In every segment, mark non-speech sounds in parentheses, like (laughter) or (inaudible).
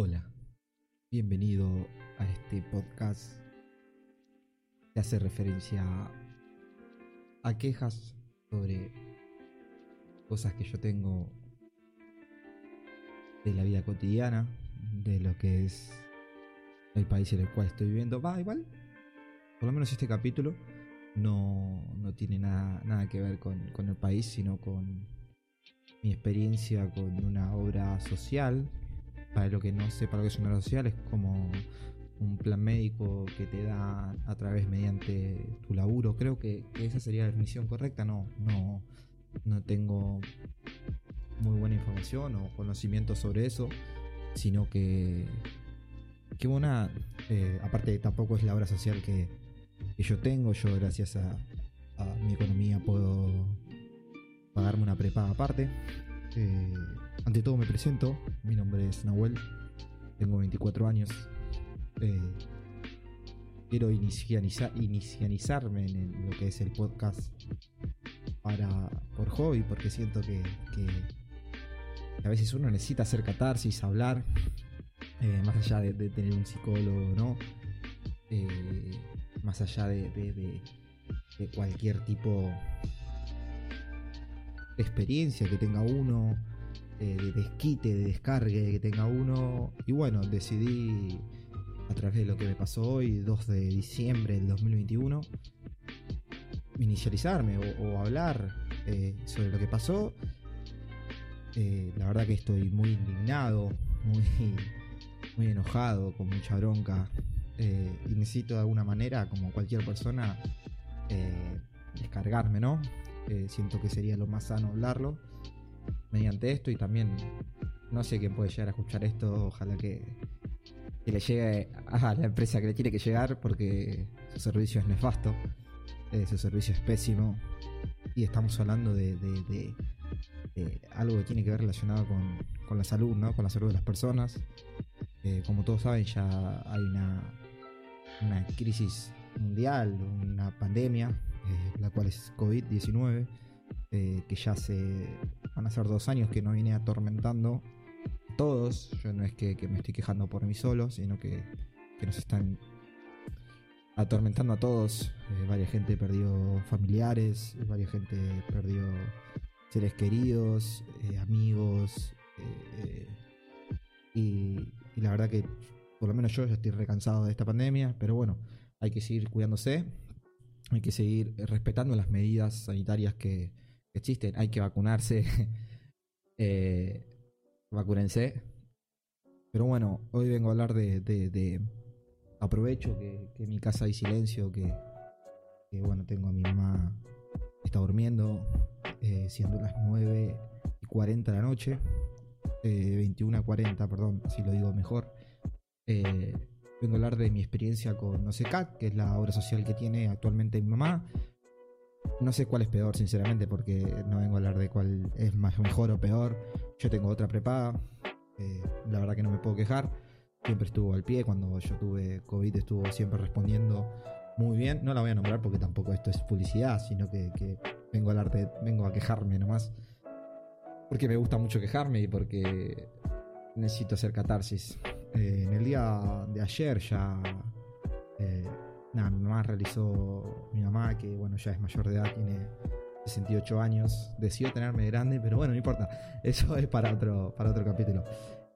Hola, bienvenido a este podcast que hace referencia a quejas sobre cosas que yo tengo de la vida cotidiana, de lo que es el país en el cual estoy viviendo. Va, igual, por lo menos este capítulo no, no tiene nada, nada que ver con, con el país, sino con mi experiencia con una obra social para lo que no sepa lo que es una obra social, es como un plan médico que te da a través mediante tu laburo. Creo que, esa sería la definición correcta. No, no, no tengo muy buena información o conocimiento sobre eso, sino que, que una, eh, aparte tampoco es la obra social que, yo tengo. Yo gracias a, a, mi economía puedo pagarme una prepaga aparte. Eh, ante todo me presento, mi nombre es Nahuel, tengo 24 años. Eh, quiero inicializarme en lo que es el podcast para por hobby, porque siento que, a veces uno necesita hacer catarsis, hablar, eh, más allá de, tener un psicólogo, ¿no? Eh, más allá de, de cualquier tipo de experiencia que tenga uno, eh, de desquite, de descargue que tenga uno. Y bueno, decidí a través de lo que me pasó hoy, 2 de diciembre del 2021, inicializarme o, hablar eh, sobre lo que pasó. Eh, la verdad que estoy muy indignado, muy, muy enojado, con mucha bronca. y necesito de alguna manera, como cualquier persona, descargarme, ¿no? siento que sería lo más sano hablarlo mediante esto y también no sé quién puede llegar a escuchar esto, ojalá que, le llegue a la empresa que le tiene que llegar porque su servicio es nefasto, eh, su servicio es pésimo y estamos hablando de, algo que tiene que ver relacionado con, la salud, ¿no? con la salud de las personas. Eh, como todos saben ya hay una, una crisis mundial, una pandemia, eh, la cual es COVID-19, que ya se Van a ser dos años que no viene atormentando todos. Yo no es que, me estoy quejando por mí solo, sino que, nos están atormentando a todos. Eh, varias gente perdió familiares, varias gente perdió seres queridos, eh, amigos. Eh, y, y, la verdad que por lo menos yo ya estoy recansado de esta pandemia, pero bueno, hay que seguir cuidándose, hay que seguir respetando las medidas sanitarias que, existen, hay que vacunarse. (laughs) eh, vacúrense. Pero bueno, hoy vengo a hablar de. aprovecho que, en mi casa hay silencio, que, bueno, tengo a mi mamá, está durmiendo, eh, siendo las 9 y 40 de la noche, eh, 21 a 40, perdón, si lo digo mejor. Eh, vengo a hablar de mi experiencia con No sé que es la obra social que tiene actualmente mi mamá. No sé cuál es peor, sinceramente, porque no vengo a hablar de cuál es más mejor o peor. Yo tengo otra prepaga. Eh, la verdad que no me puedo quejar. Siempre estuvo al pie. Cuando yo tuve COVID estuvo siempre respondiendo muy bien. No la voy a nombrar porque tampoco esto es publicidad, sino que, vengo a hablar de, vengo a quejarme nomás. Porque me gusta mucho quejarme y porque necesito hacer catarsis. Eh, en el día de ayer ya eh, nada, mi mamá realizó, mi mamá que bueno ya es mayor de edad, tiene 68 años, decidió tenerme grande, pero bueno, no importa, (laughs) eso es para otro, para otro capítulo.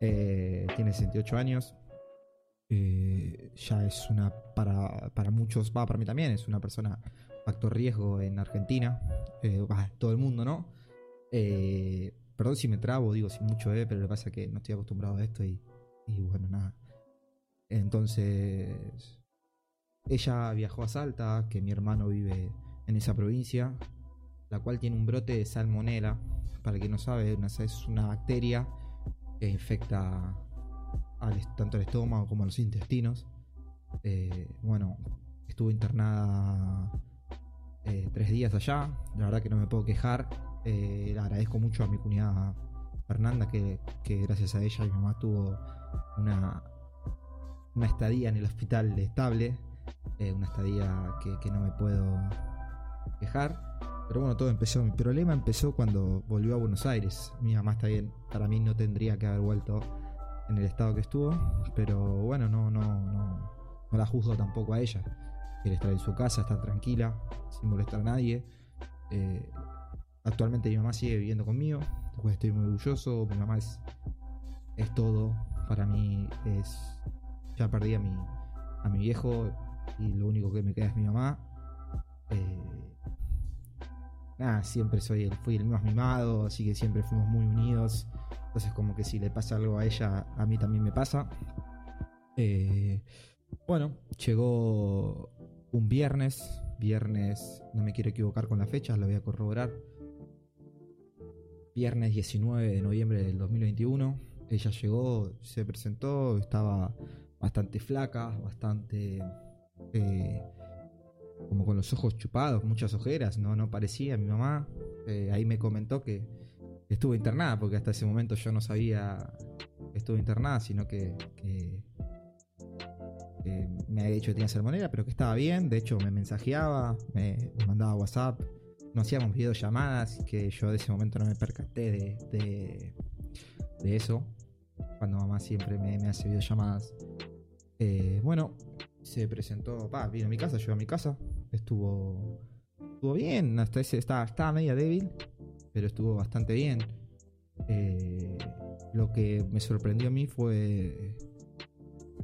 Eh, tiene 68 años, eh, ya es una, para, para muchos, va, para mí también, es una persona factor riesgo en Argentina, eh, todo el mundo, ¿no? perdón si me trabo, digo sin mucho eh, pero lo que pasa es que no estoy acostumbrado a esto y, y bueno, nada. Entonces, ella viajó a Salta, que mi hermano vive en esa provincia, la cual tiene un brote de salmonela. Para quien no sabe, es una bacteria que infecta tanto el estómago como los intestinos. Eh, bueno, estuve internada eh, tres días allá. La verdad que no me puedo quejar. Eh, agradezco mucho a mi cuñada Fernanda, que, que gracias a ella mi mamá tuvo una, una estadía en el hospital estable eh, una estadía que, no me puedo quejar. Pero bueno, todo empezó. Mi problema empezó cuando volvió a Buenos Aires. Mi mamá está bien. Para mí no tendría que haber vuelto en el estado que estuvo. Pero bueno, no, no, no, no la juzgo tampoco a ella. Quiere estar en su casa, estar tranquila, sin molestar a nadie. Eh, actualmente mi mamá sigue viviendo conmigo, después estoy muy orgulloso. Mi mamá es, es todo. Para mí es. Ya perdí a mi, a mi viejo y lo único que me queda es mi mamá. Eh, nada, siempre soy fui el más mimado, así que siempre fuimos muy unidos. Entonces, como que si le pasa algo a ella, a mí también me pasa. Eh, bueno, llegó un viernes. Viernes, no me quiero equivocar con la fecha, lo voy a corroborar. Viernes 19 de noviembre del 2021. Ella llegó, se presentó, estaba bastante flaca, bastante eh, como con los ojos chupados, muchas ojeras, no, no parecía mi mamá. Eh, ahí me comentó que estuvo internada, porque hasta ese momento yo no sabía que estuvo internada, sino que, me había dicho que tenía salmonera, pero que estaba bien. De hecho, me mensajeaba, me, mandaba WhatsApp, no hacíamos videollamadas, que yo de ese momento no me percaté de, de, eso. Cuando mamá siempre me, hace videollamadas. Eh, bueno, se presentó, pa, vino a mi casa, llegó a mi casa, estuvo, estuvo bien, hasta ese estaba, estaba media débil, pero estuvo bastante bien. Eh, lo que me sorprendió a mí fue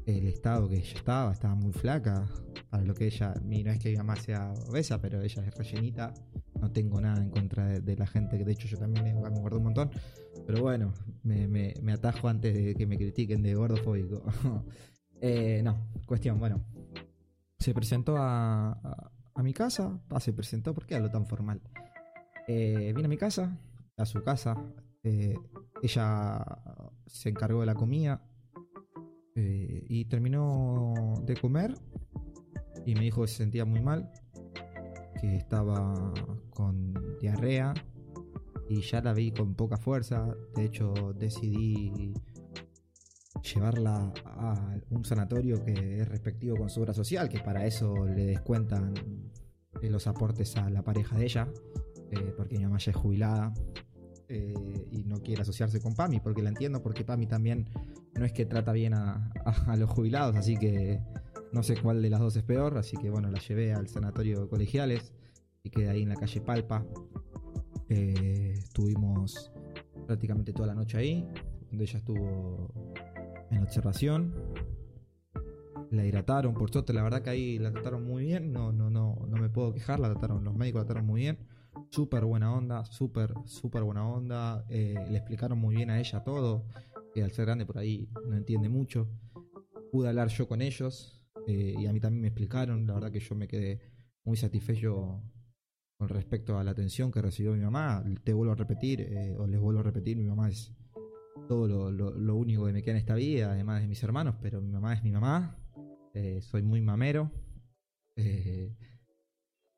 el estado que ella estaba, estaba muy flaca. Para lo que ella, no es que mi mamá sea obesa, pero ella es rellenita. No tengo nada en contra de, la gente, que de hecho yo también me, me un montón. Pero bueno, me, me, atajo antes de que me critiquen de gordofóbico. (laughs) Eh, no, cuestión, bueno. Se presentó a, a, mi casa. Ah, se presentó, ¿por qué hablo tan formal? Eh, vino a mi casa, a su casa. Eh, ella se encargó de la comida. y terminó de comer. Y me dijo que se sentía muy mal. Que estaba con diarrea. Y ya la vi con poca fuerza. De hecho, decidí llevarla a un sanatorio que es respectivo con su obra social, que para eso le descuentan eh, los aportes a la pareja de ella, eh, porque mi mamá ya es jubilada eh, y no quiere asociarse con Pami, porque la entiendo, porque Pami también no es que trata bien a, los jubilados, así que no sé cuál de las dos es peor, así que bueno, la llevé al sanatorio de colegiales y quedé ahí en la calle Palpa. estuvimos prácticamente toda la noche ahí, donde ella estuvo en observación. La hidrataron, por suerte, la verdad que ahí la trataron muy bien. No, no, no, no me puedo quejar, la trataron, los médicos la trataron muy bien. Súper buena onda, súper, súper buena onda. Eh, le explicaron muy bien a ella todo. Que al ser grande por ahí no entiende mucho. Pude hablar yo con ellos. Eh, y a mí también me explicaron. La verdad que yo me quedé muy satisfecho con respecto a la atención que recibió mi mamá. Te vuelvo a repetir, eh, o les vuelvo a repetir, mi mamá es todo lo, único que me queda en esta vida, además de mis hermanos, pero mi mamá es mi mamá, eh, soy muy mamero, eh,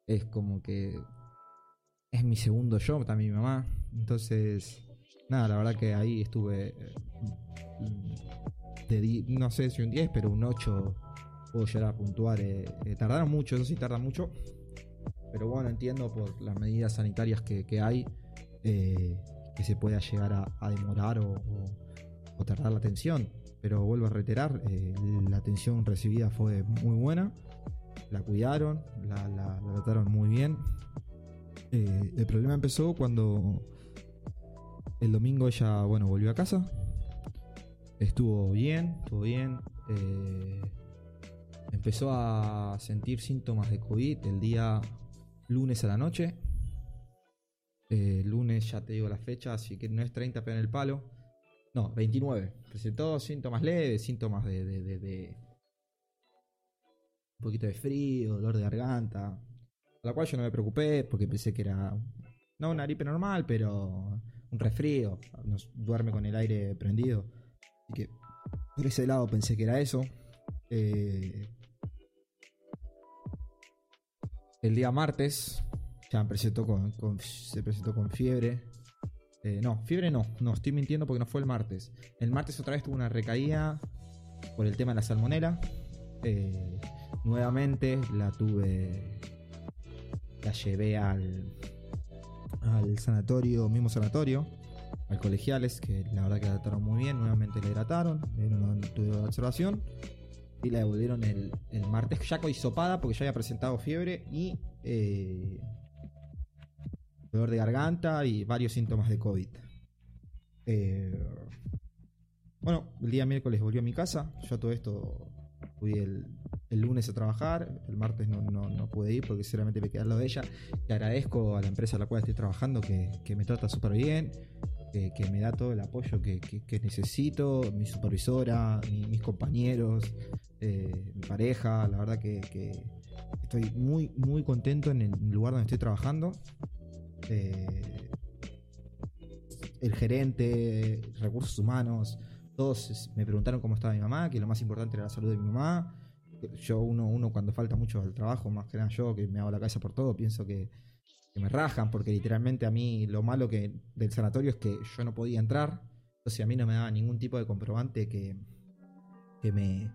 es como que es mi segundo yo, también mi mamá, entonces, nada, la verdad que ahí estuve, de, no sé si un 10, pero un 8 puedo llegar a puntuar, eh, tardaron mucho, eso sí tarda mucho, pero bueno, entiendo por las medidas sanitarias que hay que se pueda llegar a, demorar o, tardar la atención. Pero vuelvo a reiterar, eh, la atención recibida fue muy buena, la cuidaron, la, trataron muy bien. Eh, el problema empezó cuando el domingo ella, bueno, volvió a casa. Estuvo bien, estuvo bien. Eh, empezó a sentir síntomas de COVID el día lunes a la noche. Eh, lunes ya te digo la fecha, así que no es 30 pero en el palo. No, 29. Presentó síntomas leves, síntomas de, de, un poquito de frío, dolor de garganta. A la cual yo no me preocupé porque pensé que era no una gripe normal, pero un resfrío. Duerme con el aire prendido. Así que por ese lado pensé que era eso. Eh, el día martes ya presentó con, se presentó con fiebre. Eh, no, fiebre no, no, estoy mintiendo porque no fue el martes. El martes otra vez tuvo una recaída por el tema de la salmonera. Eh, nuevamente la tuve, la llevé al, al sanatorio, mismo sanatorio. al colegiales, que la verdad que la trataron muy bien. Nuevamente le hidrataron, le dieron un estudio de observación y la devolvieron el, el martes ya con hisopada porque ya había presentado fiebre y eh, dolor de garganta y varios síntomas de COVID. Eh, bueno, el día miércoles volvió a mi casa. Yo todo esto fui el, el lunes a trabajar. El martes no, no, no pude ir porque sinceramente me quedé lado de ella. Le agradezco a la empresa a la cual estoy trabajando que, que me trata súper bien. Que, que me da todo el apoyo que, que- necesito, mi supervisora, mi- mis compañeros, eh, mi pareja, la verdad que estoy muy, muy contento en el lugar donde estoy trabajando. Eh, el gerente, recursos humanos, todos me preguntaron cómo estaba mi mamá, que lo más importante era la salud de mi mamá. Yo, uno, uno cuando falta mucho al trabajo, más que nada yo, que me hago la cabeza por todo, pienso que, que me rajan, porque literalmente a mí lo malo que del sanatorio es que yo no podía entrar. Entonces a mí no me daba ningún tipo de comprobante que, que me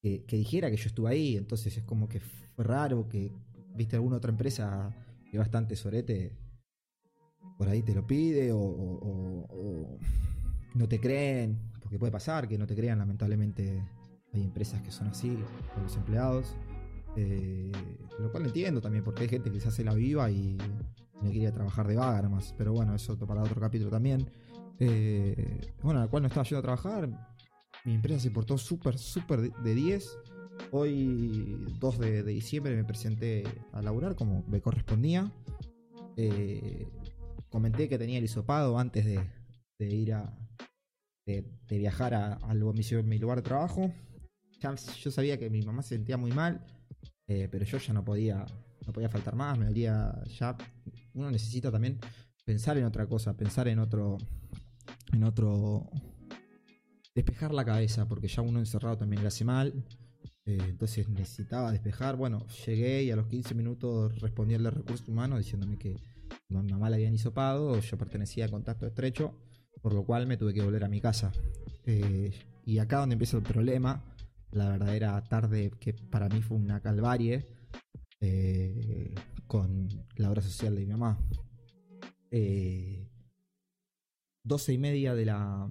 que, que dijera que yo estuve ahí. Entonces es como que fue raro que, viste, alguna otra empresa que bastante sorete por ahí te lo pide o, no te creen, porque puede pasar que no te crean, lamentablemente hay empresas que son así con los empleados. Eh, lo cual entiendo también, porque hay gente que se hace la viva y no quería trabajar de vaga nomás. Pero bueno, eso para otro capítulo también. Eh, bueno, a la cual no estaba yendo a trabajar. Mi empresa se portó súper, súper de 10. Hoy, 2 de, diciembre, me presenté a laburar como me correspondía. Eh, comenté que tenía el hisopado antes de, ir a. de, viajar a, a mi, lugar de trabajo. Yo sabía que mi mamá se sentía muy mal, eh, pero yo ya no podía. No podía faltar más, me dolía ya. Uno necesita también pensar en otra cosa, pensar en otro. En otro. Despejar la cabeza, porque ya uno encerrado también le hace mal. Eh, entonces necesitaba despejar. Bueno, llegué y a los 15 minutos respondí al de recursos humanos diciéndome que mi mamá la habían hisopado, yo pertenecía a contacto estrecho, por lo cual me tuve que volver a mi casa. Eh, y acá donde empieza el problema, la verdadera tarde que para mí fue una calvarie eh, con la obra social de mi mamá. 12 y media de la,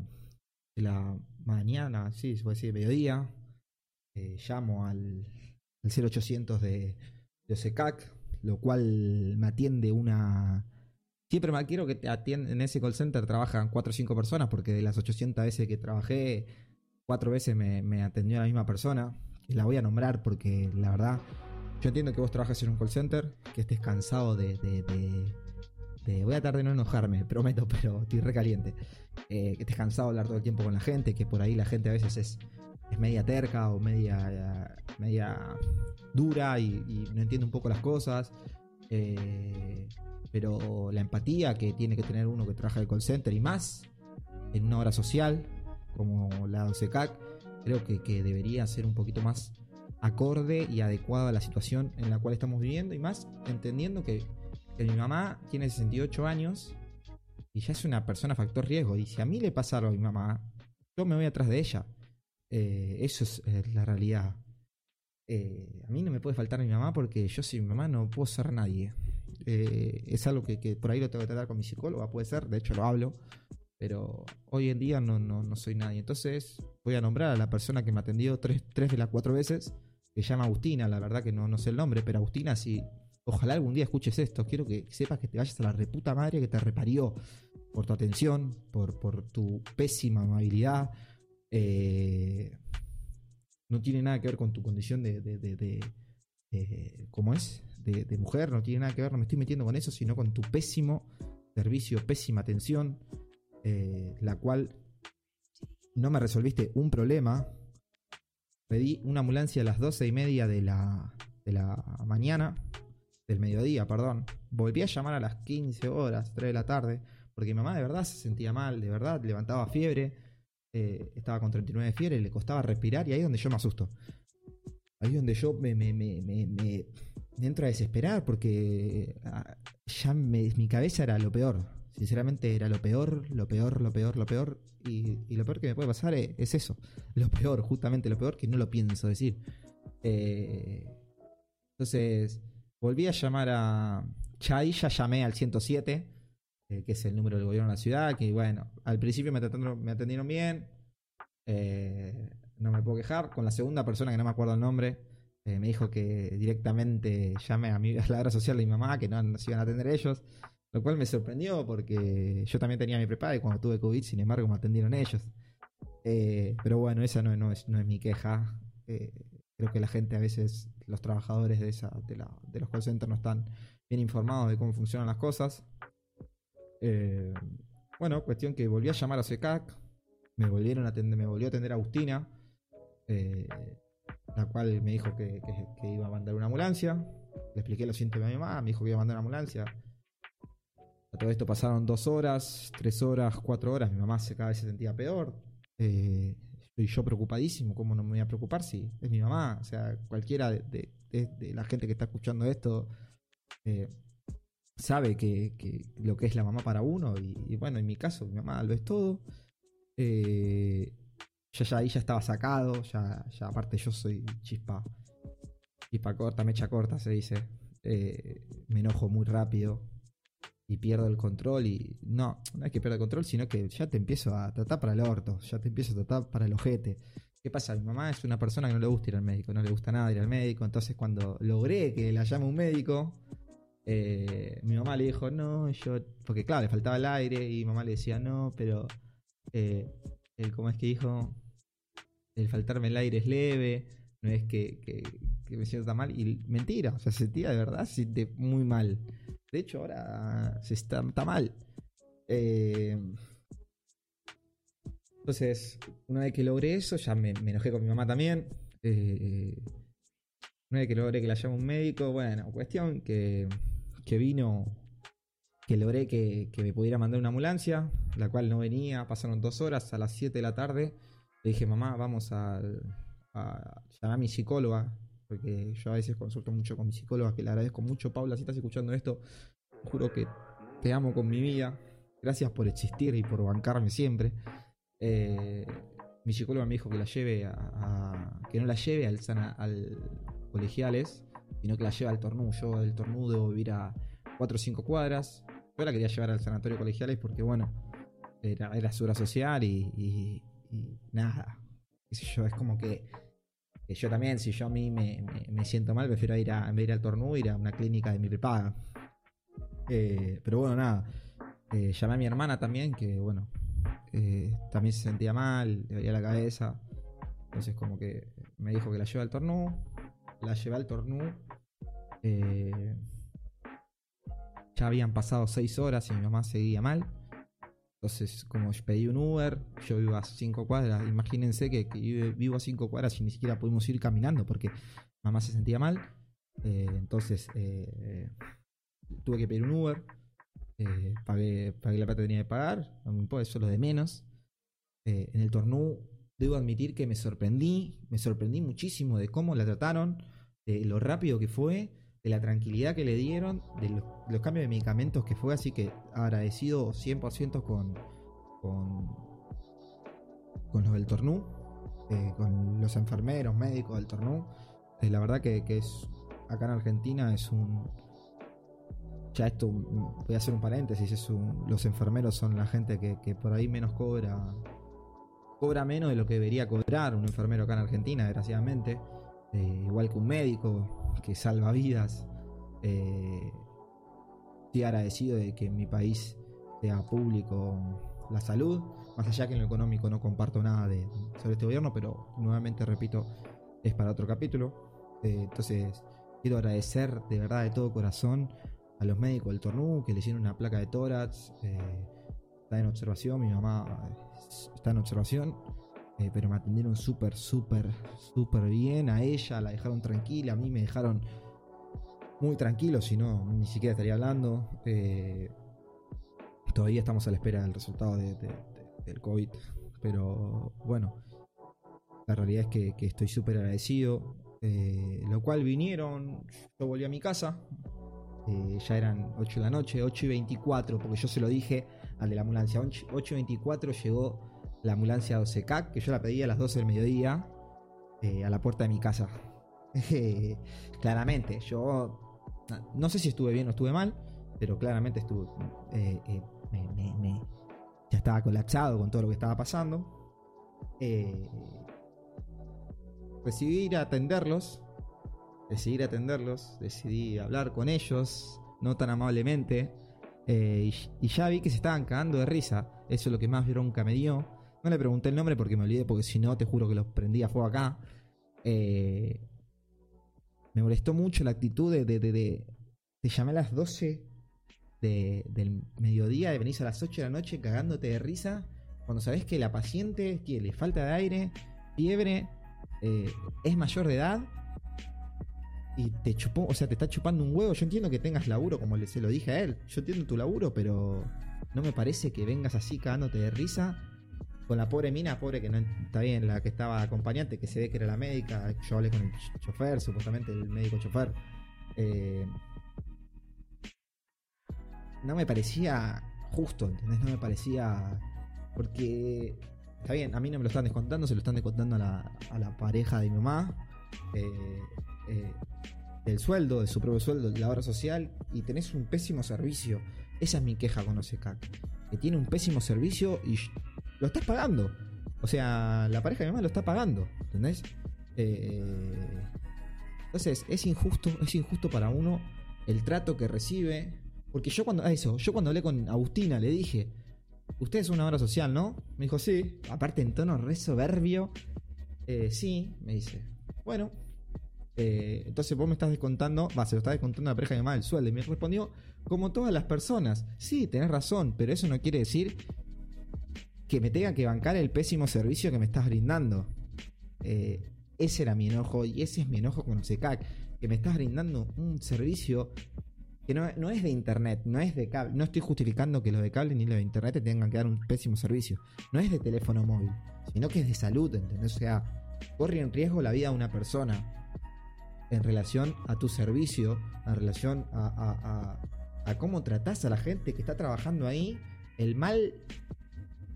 de la mañana, sí, se puede decir mediodía, eh, llamo al, al 0800 de, de OSECAC, lo cual me atiende una... Siempre me quiero que te atienden en ese call center trabajan 4 o 5 personas, porque de las 800 veces que trabajé, 4 veces me, me atendió la misma persona. Y la voy a nombrar porque la verdad, yo entiendo que vos trabajas en un call center, que estés cansado de- de- voy a tratar de no enojarme, (laughs) prometo, pero estoy recaliente. Eh, que estés cansado de hablar todo el tiempo con la gente, que por ahí la gente a veces es, es media terca o media, media dura y, no entiende un poco las cosas. Eh, pero la empatía que tiene que tener uno que trabaja el call center y más en una hora social como la de OCECAC, creo que, que debería ser un poquito más acorde y adecuado a la situación en la cual estamos viviendo y más entendiendo que, que mi mamá tiene 68 años y ya es una persona factor riesgo y si a mí le pasa algo a mi mamá, yo me voy atrás de ella. Eh, eso es eh, la realidad. Eh, a mí no me puede faltar mi mamá porque yo sin mi mamá no puedo ser nadie. Es algo que, por ahí lo tengo que tratar con mi psicóloga, puede ser, de hecho lo hablo, pero hoy en día no, no, no soy nadie. Entonces voy a nombrar a la persona que me atendió tres, tres de las cuatro veces, que se llama Agustina, la verdad que no, no sé el nombre, pero Agustina, si ojalá algún día escuches esto, quiero que sepas que te vayas a la reputa madre que te reparió por tu atención, por, por tu pésima amabilidad. Eh, no tiene nada que ver con tu condición de, de, de- ¿cómo es? De, de mujer, no tiene nada que ver, no me estoy metiendo con eso, sino con tu pésimo servicio, pésima atención, eh, la cual no me resolviste un problema. Pedí una ambulancia a las doce y media de la, de la mañana, del mediodía, perdón. Volví a llamar a las 15 horas, 3 de la tarde, porque mi mamá de verdad se sentía mal, de verdad, levantaba fiebre, eh, estaba con 39 de fiebre, le costaba respirar y ahí es donde yo me asusto. Ahí es donde yo me, entro a desesperar porque ah, ya mi cabeza era lo peor. Sinceramente era lo peor, lo peor, lo peor, lo peor. Y, lo peor que me puede pasar es, es eso. Lo peor, justamente lo peor que no lo pienso decir. Eh, entonces, volví a llamar a... Ya ya llamé al 107. Que es el número del gobierno de la ciudad, que bueno, al principio me, me atendieron bien, no me puedo quejar. Con la segunda persona, que no me acuerdo el nombre, me dijo que directamente llame a, mi, (laughs) a la obra social de mi mamá, que no nos iban a atender ellos. Lo cual me sorprendió porque yo también tenía mi prepago y cuando tuve COVID, sin embargo, me atendieron ellos. Eh, pero bueno, esa no, no, es, no es mi queja. Eh, creo que la gente a veces, los trabajadores de, esa, de, la, de los call centers no están bien informados de cómo funcionan las cosas. Eh, bueno, cuestión que volví a llamar a SECAC, me volvieron a atender, me volvió a atender Agustina, la cual me dijo que, iba a mandar una ambulancia. Le expliqué los síntomas a mi mamá, me dijo que iba a mandar una ambulancia. A todo esto pasaron dos horas, tres horas, cuatro horas. Mi mamá cada vez se sentía peor. Eh, yo preocupadísimo. ¿Cómo no me voy a preocupar si es mi mamá? O sea, cualquiera de, la gente que está escuchando esto eh, sabe que, lo que es la mamá para uno. Y, bueno, en mi caso, mi mamá lo es todo. Eh, ya, ya ahí ya estaba sacado. Ya, ya aparte yo soy chispa. Chispa corta, mecha corta se dice. me enojo muy rápido y pierdo el control y no, no es que pierda el control, sino que ya te empiezo a tratar para el orto, ya te empiezo a tratar para el ojete. ¿Qué pasa? Mi mamá es una persona que no le gusta ir al médico, no le gusta nada ir al médico, entonces cuando logré que la llame un médico, eh, mi mamá le dijo, no, yo, porque claro, le faltaba el aire y mi mamá le decía, no, pero, eh, el, ¿cómo es que dijo? El faltarme el aire es leve, no es que, me siento tan mal, y mentira, o sea, se sentía de verdad, se siente muy mal. De hecho, ahora se está, mal. Eh, entonces, una vez que logré eso, ya me, enojé con mi mamá también. Eh, una vez que logré que la llame un médico, bueno, cuestión que, que vino, que logré que, me pudiera mandar una ambulancia, la cual no venía, pasaron dos horas, a las 7 de la tarde, le dije, mamá, vamos a, a llamar a mi psicóloga, porque yo a veces consulto mucho con mi psicóloga, que le agradezco mucho. Paula, si estás escuchando esto, juro que te amo con mi vida. Gracias por existir y por bancarme siempre. Eh, mi psicóloga me dijo que la lleve a, que no la lleve al, al colegiales, sino que la lleve al tornudo. Yo del tornudo debo vivir a 4 o 5 cuadras. Yo la quería llevar al sanatorio colegiales porque, bueno, era, era su social y, nada. Yo, es como que yo también, si yo a mí me, siento mal, prefiero ir a, en vez ir al tornú, ir a una clínica de mi prepaga. Eh, pero bueno, nada. Eh, llamé a mi hermana también, que bueno, eh, también se sentía mal, le dolía la cabeza. Entonces como que me dijo que la lleve al tornú. La llevé al tornú. Ya habían pasado seis horas y mi mamá seguía mal. Entonces, como pedí un Uber, yo vivo a 5 cuadras. Imagínense que, vivo a 5 cuadras y ni siquiera pudimos ir caminando porque mamá se sentía mal. Eh, entonces, eh, tuve que pedir un Uber. Eh, pagué, la plata que tenía que pagar. Eso es lo de menos. en el tornú, debo admitir que me sorprendí. Me sorprendí muchísimo de cómo la trataron, de lo rápido que fue de la tranquilidad que le dieron, de los, cambios de medicamentos que fue, así que agradecido 100% con, con, con los del Tornú, eh, con los enfermeros, médicos del Tornú. Eh, la verdad que, es acá en Argentina es un... Ya esto, voy a hacer un paréntesis, es los enfermeros son la gente que, por ahí menos cobra, cobra menos de lo que debería cobrar un enfermero acá en Argentina, desgraciadamente. Eh, igual que un médico, que salva vidas. Eh, estoy agradecido de que en mi país sea público la salud. Más allá que en lo económico no comparto nada de, sobre este gobierno, pero nuevamente repito, es para otro capítulo. Eh, entonces, quiero agradecer de verdad de todo corazón a los médicos del Tornú que le hicieron una placa de tórax. Eh, está en observación, mi mamá está en observación. Eh, pero me atendieron súper, súper, súper bien. A ella la dejaron tranquila, a mí me dejaron muy tranquilo, si no, ni siquiera estaría hablando. Eh, todavía estamos a la espera del resultado del COVID, pero bueno, la realidad es que, estoy súper agradecido. Eh, lo cual vinieron, yo volví a mi casa, ya eran 8 de la noche, 8 y 24, porque yo se lo dije al de la ambulancia, 8 y 24 llegó la ambulancia 12K, que yo la pedí a las 12 del mediodía, eh, a la puerta de mi casa. (laughs) claramente, yo no sé si estuve bien o estuve mal, pero claramente estuve, eh, eh, ya estaba colapsado con todo lo que estaba pasando. Eh, decidí ir a atenderlos. Decidí ir a atenderlos. Decidí hablar con ellos. No tan amablemente. Eh, y, ya vi que se estaban cagando de risa. Eso es lo que más bronca me dio. No le pregunté el nombre porque me olvidé, porque si no, te juro que los prendía fuego acá. Eh, me molestó mucho la actitud de, de, Te llamé a las 12 del mediodía, de venís a las 8 de la noche cagándote de risa. Cuando sabés que la paciente tiene falta de aire, fiebre, eh, es mayor de edad y te chupó, o sea, te está chupando un huevo. Yo entiendo que tengas laburo, como se lo dije a él. Yo entiendo tu laburo, pero no me parece que vengas así cagándote de risa con la pobre mina, pobre que no está bien, la que estaba acompañante, que se ve que era la médica. Yo hablé con el chofer, supuestamente el médico chofer. Eh, no me parecía justo, ¿entendés? No me parecía. Porque. Está bien, a mí no me lo están descontando, se lo están descontando a la, a la pareja de mi mamá. Eh, eh, del sueldo, de su propio sueldo, de la obra social, y tenés un pésimo servicio. Esa es mi queja con OSECAC. Que tiene un pésimo servicio y lo estás pagando. O sea, la pareja de mi mamá lo está pagando. ¿Entendés? Eh, entonces, es injusto, es injusto para uno el trato que recibe. Porque yo cuando. Eso, yo cuando hablé con Agustina le dije. Usted es una obra social, ¿no? Me dijo, sí. Aparte en tono re soberbio. Eh, sí, me dice. Bueno, eh, entonces vos me estás descontando, va, se lo está descontando a la pareja de mamá el sueldo. Y me respondió, como todas las personas, sí, tenés razón, pero eso no quiere decir que me tenga que bancar el pésimo servicio que me estás brindando. Eh, ese era mi enojo y ese es mi enojo con OSECAC, que me estás brindando un servicio que no, es de internet, no es de cable. No estoy justificando que los de cable ni los de internet te tengan que dar un pésimo servicio. No es de teléfono móvil, sino que es de salud, ¿entendés? O sea, corre en riesgo la vida de una persona en relación a tu servicio, en relación a, cómo tratás a la gente que está trabajando ahí, el mal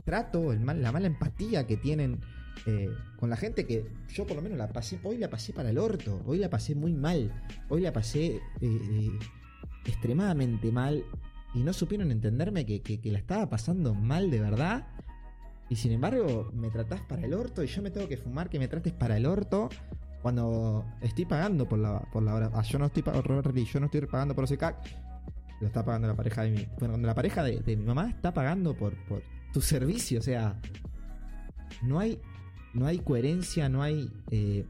trato, el mal, la mala empatía que tienen eh, con la gente que yo por lo menos la pasé, hoy la pasé para el orto, hoy la pasé muy mal, hoy la pasé eh, eh, extremadamente mal y no supieron entenderme que, que, la estaba pasando mal de verdad. Y sin embargo, me tratás para el orto y yo me tengo que fumar que me trates para el orto cuando estoy pagando por la, por la hora. Ah, yo no estoy yo no estoy pagando por CAC Lo está pagando la pareja de mi. Bueno, cuando la pareja de, mi mamá está pagando por, por tu servicio. O sea. No hay. No hay coherencia, no hay. Eh,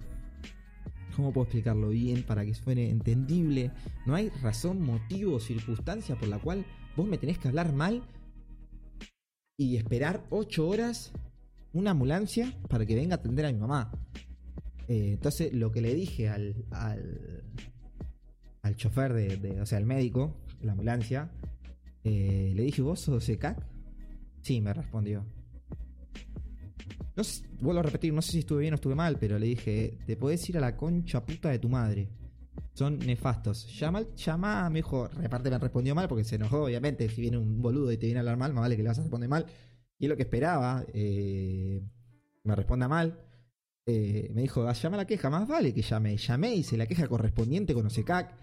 ¿Cómo puedo explicarlo bien para que suene entendible? No hay razón, motivo, circunstancia por la cual vos me tenés que hablar mal y esperar 8 horas una ambulancia para que venga a atender a mi mamá. Eh, entonces, lo que le dije al, al, al chofer de, o sea, al médico, la ambulancia, eh, le dije, ¿vos sos CAC? Sí, me respondió. No vuelvo a repetir, no sé si estuve bien o estuve mal, pero le dije, te podés ir a la concha puta de tu madre. Son nefastos. Llama, llama, me dijo, reparte me respondió mal porque se enojó, obviamente. Si viene un boludo y te viene a hablar mal, más vale que le vas a responder mal. Y es lo que esperaba. Eh, me responda mal. Eh, me dijo, llama la queja, más vale que llame. Llamé, hice la queja correspondiente con OSECAC,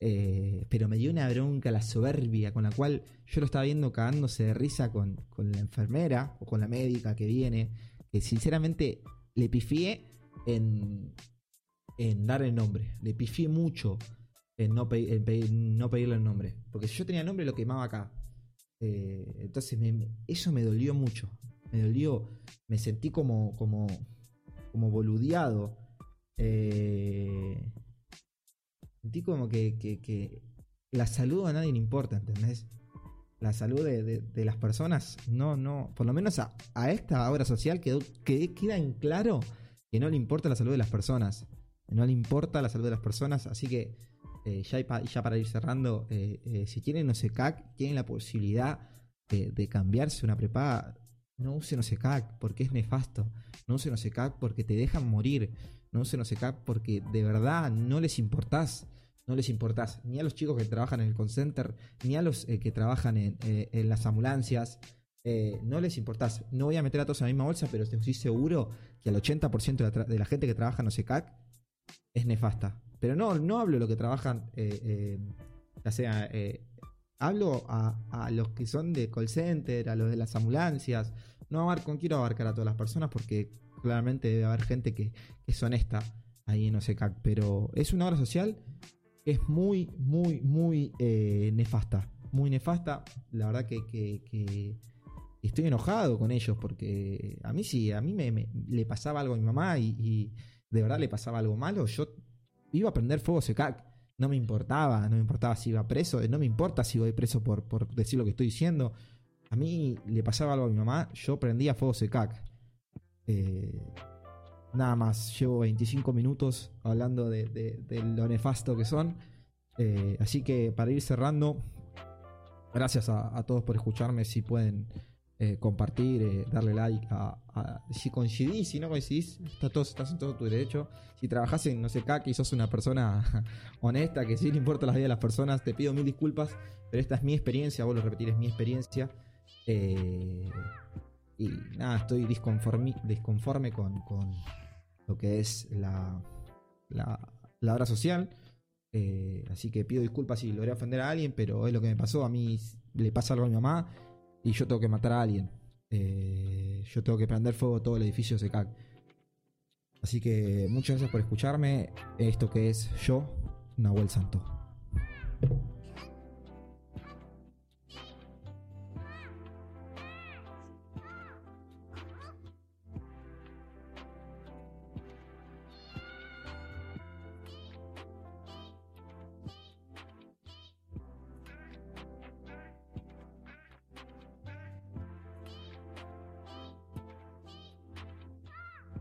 eh, pero me dio una bronca la soberbia con la cual yo lo estaba viendo cagándose de risa con, la enfermera o con la médica que viene, que sinceramente le pifié en, en el nombre, le pifié mucho en no, no pedirle el nombre, porque si yo tenía el nombre lo quemaba acá. Eh, entonces eso me dolió mucho, me dolió, me sentí como, como, como boludeado. Eh, sentí como que, la salud a nadie le importa, ¿entendés? La salud de, las personas, no, no, por lo menos a, esta obra social quedó, que queda en claro que no le importa la salud de las personas. No le importa la salud de las personas, así que eh, ya, ya, para ir cerrando, eh, si tienen OSECAC, tienen la posibilidad de, cambiarse una prepaga, no usen OSECAC porque es nefasto. No usen OSECAC porque te dejan morir. No usen OSECAC porque de verdad no les importás. No les importás ni a los chicos que trabajan en el call center, ni a los eh, que trabajan en, eh, las ambulancias. Eh, no les importás. No voy a meter a todos en la misma bolsa, pero estoy seguro que al 80% de la, de la, gente que trabaja en OSECAC es nefasta. Pero no, no hablo de lo que trabajan, ya sea hablo a, a los que son de call center, a los de las ambulancias. No abarco, quiero abarcar a todas las personas porque claramente debe haber gente que, es honesta ahí en OSECAC. Pero es una obra social que es muy, muy, muy eh, nefasta. Muy nefasta. La verdad que, que- estoy enojado con ellos porque a mí sí, a mí me, le pasaba algo a mi mamá y, y de verdad le pasaba algo malo. Yo iba a prender fuego OSECAC. No me importaba, no me importaba si iba preso, no me importa si voy preso por, por decir lo que estoy diciendo. A mí le pasaba algo a mi mamá, yo prendía fuego SECAC. Eh, nada más, llevo 25 minutos hablando de, lo nefasto que son. Eh, así que para ir cerrando, gracias a, todos por escucharme. Si pueden eh, compartir, darle like si coincidís, si no coincidís, está todo, estás en todo tu derecho. Si trabajás en no sé qué y sos una persona (laughs) honesta, que sí le importa la vida de las personas, te pido mil disculpas, pero esta es mi experiencia, vuelvo a repetir, es mi experiencia. Y nada, estoy disconformi- disconforme con, con lo que es la, la, obra social. Eh, así que pido disculpas si logré ofender a alguien, pero es lo que me pasó. A mí le pasa algo a mi mamá y yo tengo que matar a alguien. Eh, yo tengo que prender fuego todo el edificio SECAC. Así que muchas gracias por escucharme. Esto que es yo, Nahuel Santo.